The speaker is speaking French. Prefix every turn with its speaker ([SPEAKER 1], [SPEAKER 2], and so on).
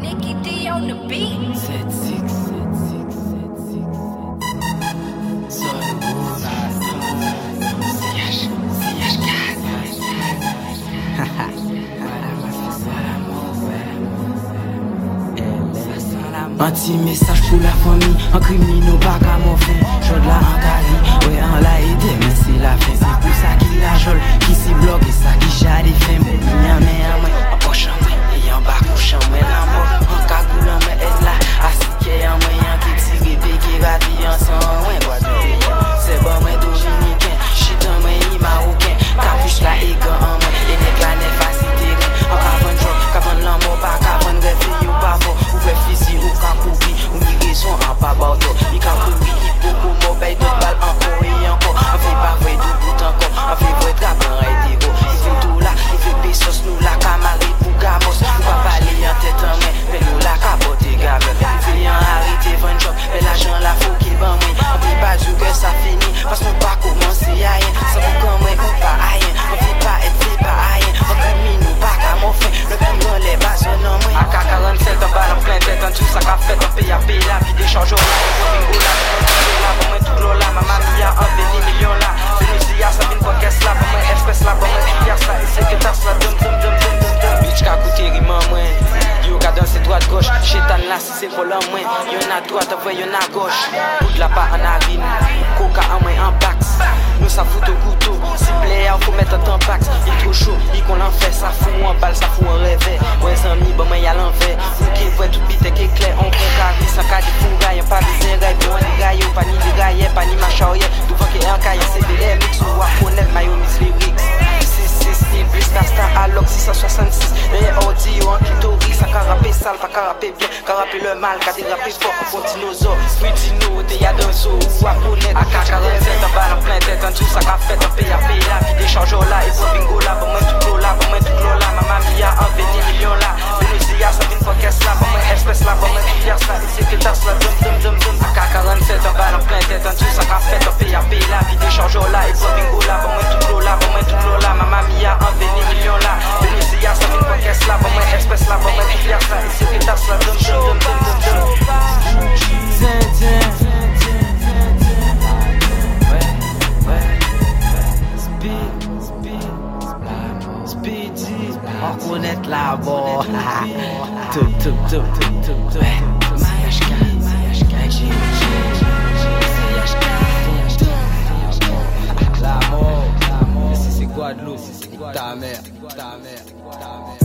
[SPEAKER 1] Nikki D on the beat.
[SPEAKER 2] Un petit message pour la famille, un criminel faire. si se volan mwen Yon a drat avwe yon a goch Koud la pa an harin Koka an mwen an baks Nou sa foute ou koutou Si ple a ou tan baks Il tro il kon lan fe Sa fou an bal, sa fou an revè Mwen zan mi, ba mwen yal an ve Ou ki vwe tout bite ke kle On kon kari, san ka di fou gayen Pa di zen ray, pou an di gayen Pa ni di gayen, pa ni macha oye Douvan ke an kayen, se de le mix Ou a konet, mayo mis lyrics 6, 6, 6, 10, blista, sta, alok Ka rappe bien, ka rappe le mal Ka derape fok, bon dinozor Britino, te yadan zo, ou akonet AK-47, an bal an plen tet An tou sa ka fet, an pey a pey la Pi de chanjor la, e pou bingo la Bon mwen tou klo la, bon mwen tou klo la Mama mi a an veni milyon la Venezuela, sa vin fokes la Bon mwen espes la, bon mwen kuyas la E se ke tas la, dum dum dum dum AK-47, an bal an plen tet An tou sa ka fet, an pey a pey la Pi de chanjor la, e pou bingo la Bon mwen tou klo la, bon mwen tou klo la Mama mi a Antoinette Labor. Tout, tout, tout, tout, tout, tout. Guadeloupe, c'est ta mère, ta
[SPEAKER 1] mère, ta mère.